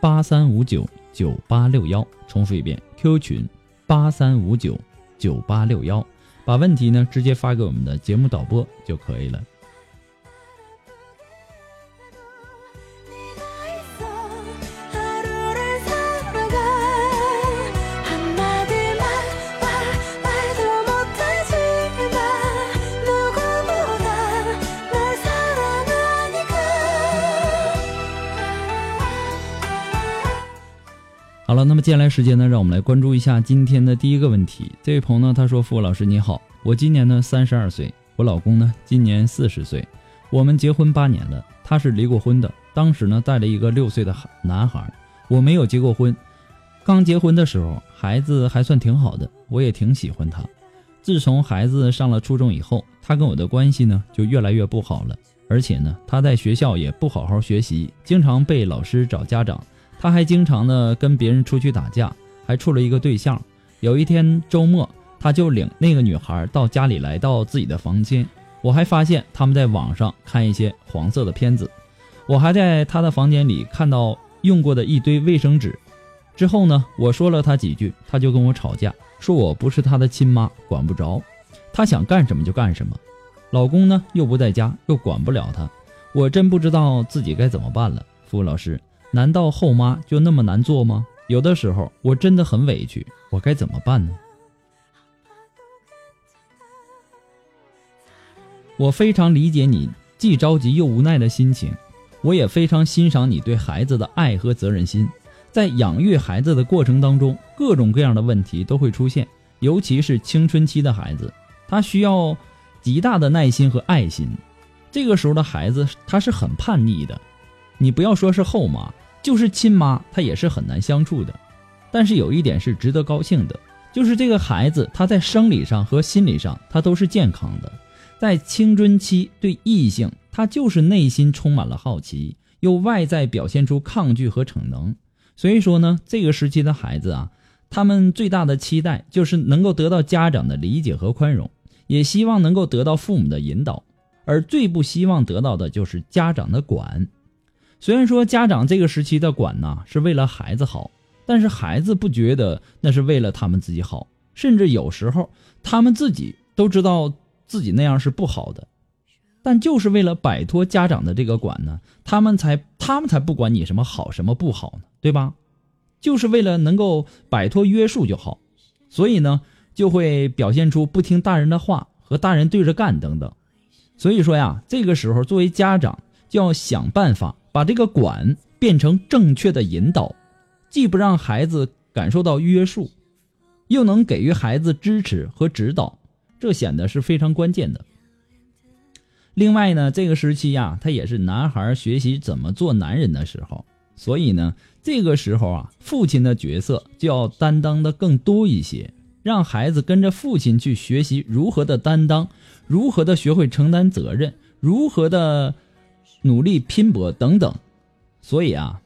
八三五九九八六幺，重复一遍，Q 群八三五九九八六幺，把问题呢直接发给我们的节目导播就可以了。好了，那么接下来时间呢，让我们来关注一下今天的第一个问题。这位朋友呢，他说：“付老师你好，我今年呢三十二岁，我老公呢今年四十岁，我们结婚八年了。他是离过婚的，当时呢带了一个六岁的男孩，我没有结过婚。刚结婚的时候，孩子还算挺好的，我也挺喜欢他。自从孩子上了初中以后，他跟我的关系呢就越来越不好了，而且呢他在学校也不好好学习，经常被老师找家长。”他还经常呢跟别人出去打架，还处了一个对象。有一天周末，他就领那个女孩到家里来到自己的房间。我还发现他们在网上看一些黄色的片子。我还在他的房间里看到用过的一堆卫生纸。之后呢，我说了他几句，他就跟我吵架，说我不是他的亲妈，管不着。他想干什么就干什么。老公呢又不在家，又管不了他。我真不知道自己该怎么办了，付老师。难道后妈就那么难做吗？有的时候我真的很委屈，我该怎么办呢？我非常理解你既着急又无奈的心情，我也非常欣赏你对孩子的爱和责任心。在养育孩子的过程当中，各种各样的问题都会出现，尤其是青春期的孩子，他需要极大的耐心和爱心。这个时候的孩子，他是很叛逆的。你不要说是后妈，就是亲妈，她也是很难相处的。但是有一点是值得高兴的，就是这个孩子他在生理上和心理上他都是健康的。在青春期对异性，他就是内心充满了好奇，又外在表现出抗拒和逞能。所以说呢，这个时期的孩子啊，他们最大的期待就是能够得到家长的理解和宽容，也希望能够得到父母的引导，而最不希望得到的就是家长的管。虽然说家长这个时期的管呢是为了孩子好，但是孩子不觉得那是为了他们自己好，甚至有时候他们自己都知道自己那样是不好的，但就是为了摆脱家长的这个管呢，他们才他们才不管你什么好什么不好呢，对吧？就是为了能够摆脱约束就好，所以呢就会表现出不听大人的话和大人对着干等等。所以说呀，这个时候作为家长就要想办法。把这个管变成正确的引导，既不让孩子感受到约束，又能给予孩子支持和指导，这显得是非常关键的。另外呢，这个时期呀，他也是男孩学习怎么做男人的时候，所以呢，这个时候啊，父亲的角色就要担当的更多一些，让孩子跟着父亲去学习如何的担当，如何的学会承担责任，如何的。努力拼搏等等，所以啊，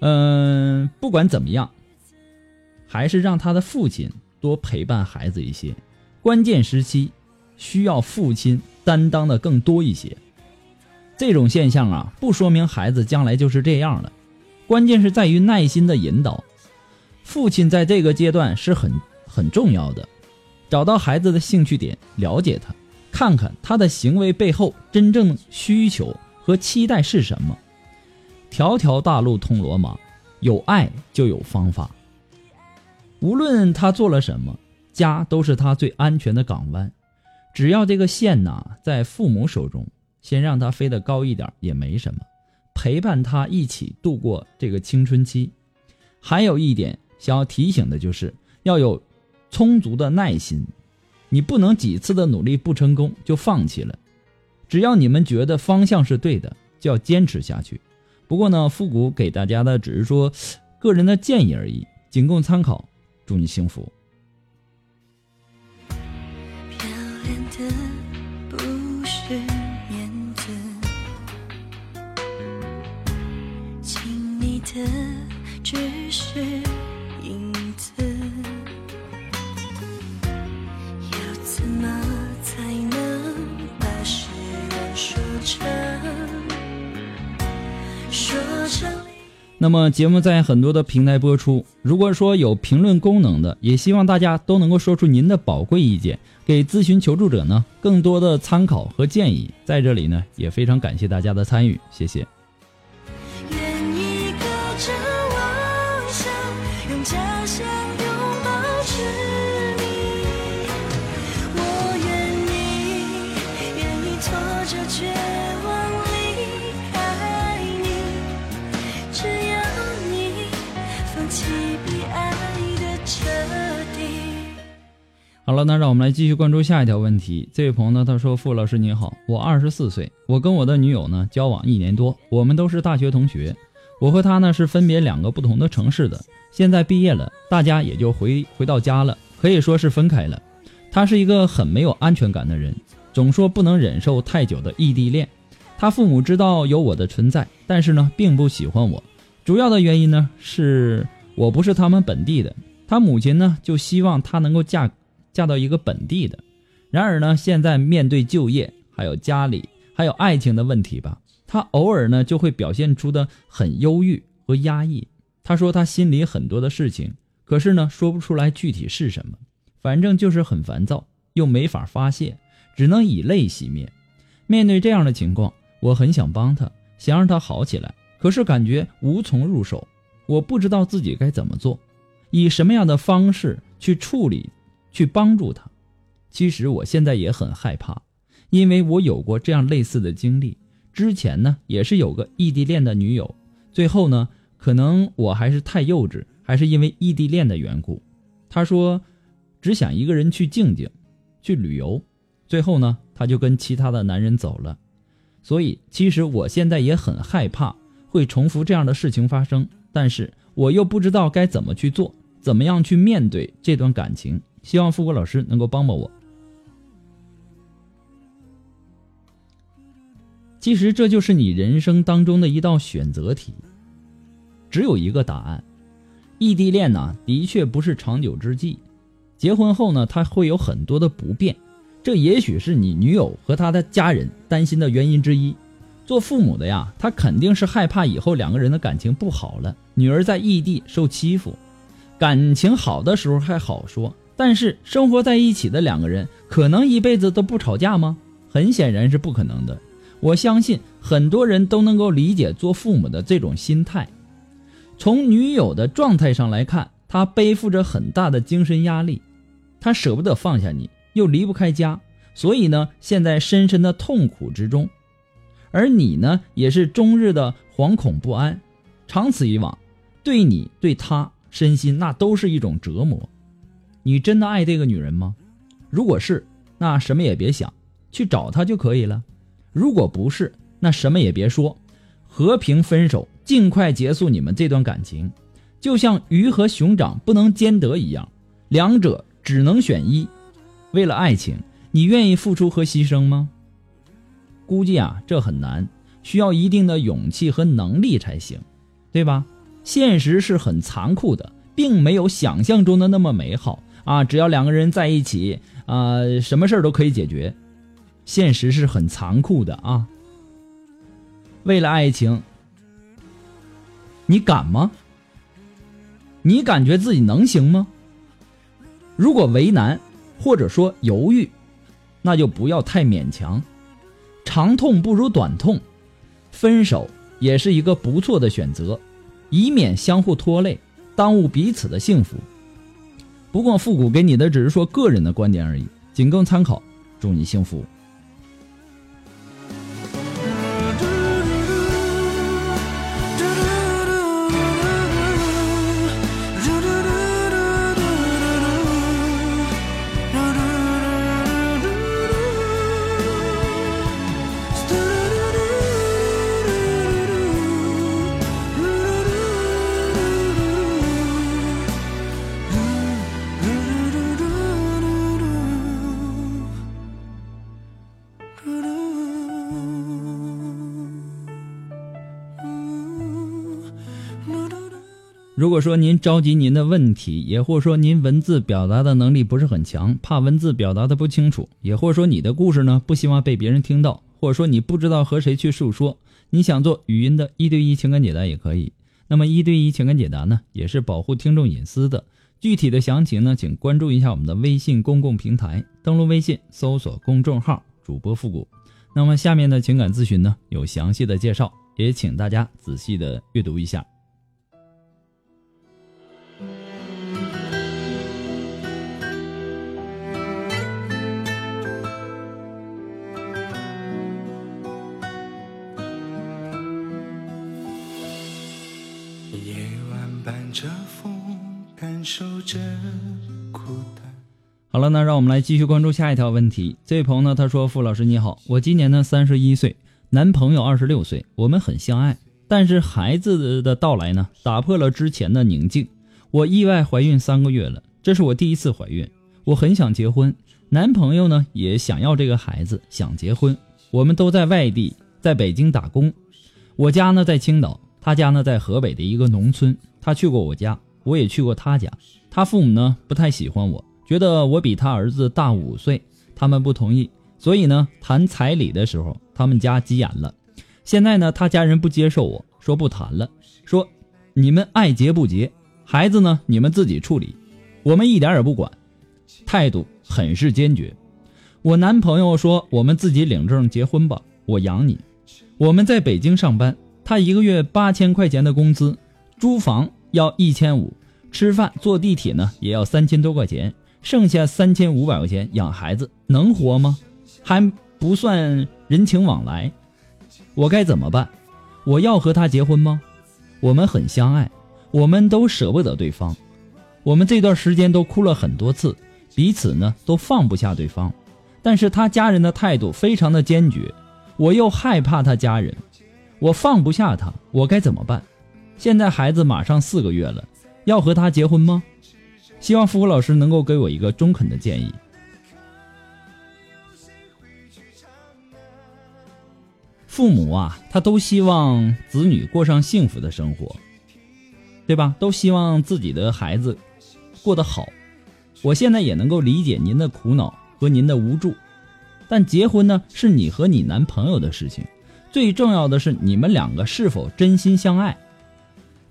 嗯，不管怎么样，还是让他的父亲多陪伴孩子一些。关键时期需要父亲担当的更多一些。这种现象啊，不说明孩子将来就是这样了，关键是在于耐心的引导。父亲在这个阶段是很很重要的，找到孩子的兴趣点，了解他。看看他的行为背后真正需求和期待是什么。条条大路通罗马，有爱就有方法。无论他做了什么，家都是他最安全的港湾。只要这个线呐在父母手中，先让他飞得高一点也没什么，陪伴他一起度过这个青春期。还有一点想要提醒的就是，要有充足的耐心。你不能几次的努力不成功就放弃了。只要你们觉得方向是对的，就要坚持下去。不过呢，复古给大家的只是说个人的建议而已，仅供参考。祝你幸福。漂亮的不是面子，亲昵的只是那么节目在很多的平台播出，如果说有评论功能的，也希望大家都能够说出您的宝贵意见，给咨询求助者呢更多的参考和建议。在这里呢，也非常感谢大家的参与，谢谢。好了，那让我们来继续关注下一条问题。这位朋友呢，他说：“傅老师您好，我二十四岁，我跟我的女友呢交往一年多，我们都是大学同学。我和她呢是分别两个不同的城市的，现在毕业了，大家也就回回到家了，可以说是分开了。她是一个很没有安全感的人，总说不能忍受太久的异地恋。她父母知道有我的存在，但是呢，并不喜欢我。主要的原因呢，是我不是他们本地的。她母亲呢，就希望她能够嫁嫁到一个本地的。然而呢，现在面对就业，还有家里，还有爱情的问题吧，她偶尔呢就会表现出的很忧郁和压抑。她说她心里很多的事情，可是呢说不出来具体是什么，反正就是很烦躁，又没法发泄，只能以泪洗面。面对这样的情况，我很想帮她，想让她好起来，可是感觉无从入手，我不知道自己该怎么做，以什么样的方式去处理，去帮助他。其实我现在也很害怕，因为我有过这样类似的经历。之前呢，也是有个异地恋的女友，最后呢，可能我还是太幼稚，还是因为异地恋的缘故。她说，只想一个人去静静，去旅游。最后呢，她就跟其他的男人走了。所以，其实我现在也很害怕会重复这样的事情发生，但是我又不知道该怎么去做，怎么样去面对这段感情。希望富国老师能够帮帮我。其实这就是你人生当中的一道选择题，只有一个答案。异地恋呢，的确不是长久之计。结婚后呢，他会有很多的不便，这也许是你女友和她的家人担心的原因之一。做父母的呀，他肯定是害怕以后两个人的感情不好了，女儿在异地受欺负。感情好的时候还好说，但是生活在一起的两个人，可能一辈子都不吵架吗？很显然是不可能的。我相信很多人都能够理解做父母的这种心态。从女友的状态上来看，她背负着很大的精神压力，她舍不得放下你，又离不开家，所以呢，现在深深的痛苦之中。而你呢，也是终日的惶恐不安，长此以往，对你对她身心那都是一种折磨。你真的爱这个女人吗？如果是，那什么也别想，去找她就可以了。如果不是，那什么也别说，和平分手，尽快结束你们这段感情，就像鱼和熊掌不能兼得一样，两者只能选一。为了爱情，你愿意付出和牺牲吗？估计啊，这很难，需要一定的勇气和能力才行，对吧？现实是很残酷的，并没有想象中的那么美好啊！只要两个人在一起啊，什么事儿都可以解决。现实是很残酷的啊！为了爱情，你敢吗？你感觉自己能行吗？如果为难或者说犹豫，那就不要太勉强。长痛不如短痛，分手也是一个不错的选择，以免相互拖累，耽误彼此的幸福。不过复古给你的只是说个人的观点而已，仅供参考。祝你幸福。如果说您着急您的问题，也或者说您文字表达的能力不是很强，怕文字表达的不清楚，也或者说你的故事呢不希望被别人听到，或者说你不知道和谁去诉说，你想做语音的一对一情感解答也可以。那么一对一情感解答呢，也是保护听众隐私的。具体的详情呢，请关注一下我们的微信公共平台，登录微信搜索公众号主播复古。那么下面的情感咨询呢，有详细的介绍，也请大家仔细的阅读一下。伴着风，感受着孤单。好了，那让我们来继续关注下一条问题。这位朋友呢，他说：“傅老师你好，我今年呢三十一岁，男朋友二十六岁，我们很相爱，但是孩子的到来呢，打破了之前的宁静。我意外怀孕三个月了，这是我第一次怀孕，我很想结婚，男朋友呢也想要这个孩子，想结婚。我们都在外地，在北京打工，我家呢在青岛，他家呢在河北的一个农村。他去过我家，我也去过他家。他父母呢不太喜欢我。”觉得我比他儿子大五岁，他们不同意，所以呢，谈彩礼的时候，他们家急眼了。现在呢，他家人不接受我，说不谈了，说你们爱结不结，孩子呢你们自己处理，我们一点也不管，态度很是坚决。我男朋友说我们自己领证结婚吧，我养你。我们在北京上班，他一个月八千块钱的工资，租房要一千五，吃饭坐地铁呢也要三千多块钱。剩下三千五百块钱养孩子能活吗？还不算人情往来，我该怎么办？我要和他结婚吗？我们很相爱，我们都舍不得对方，我们这段时间都哭了很多次，彼此呢都放不下对方，但是他家人的态度非常的坚决，我又害怕他家人，我放不下他，我该怎么办？现在孩子马上四个月了，要和他结婚吗？希望付福老师能够给我一个中肯的建议。父母啊，他都希望子女过上幸福的生活，对吧？都希望自己的孩子过得好。我现在也能够理解您的苦恼和您的无助，但结婚呢，是你和你男朋友的事情，最重要的是你们两个是否真心相爱。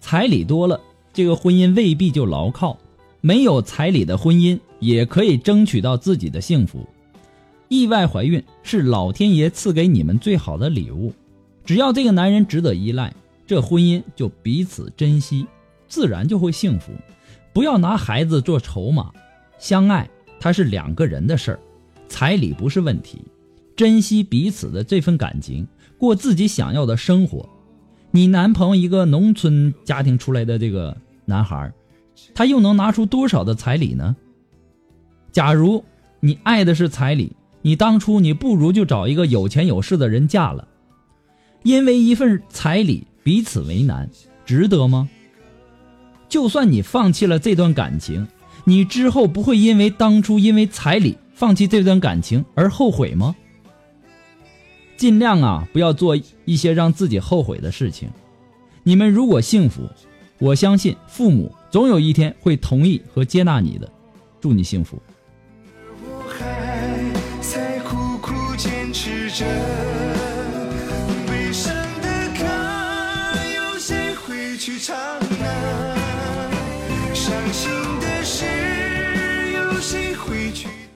彩礼多了，这个婚姻未必就牢靠。没有彩礼的婚姻也可以争取到自己的幸福。意外怀孕是老天爷赐给你们最好的礼物。只要这个男人值得依赖，这婚姻就彼此珍惜，自然就会幸福。不要拿孩子做筹码，相爱它是两个人的事儿，彩礼不是问题。珍惜彼此的这份感情，过自己想要的生活。你男朋友一个农村家庭出来的这个男孩。他又能拿出多少的彩礼呢？假如你爱的是彩礼，你当初你不如就找一个有钱有势的人嫁了。因为一份彩礼彼此为难，值得吗？就算你放弃了这段感情，你之后不会因为当初因为彩礼放弃这段感情而后悔吗？尽量啊，不要做一些让自己后悔的事情。你们如果幸福，我相信父母。总有一天会同意和接纳你的，祝你幸福。还在苦苦坚持着，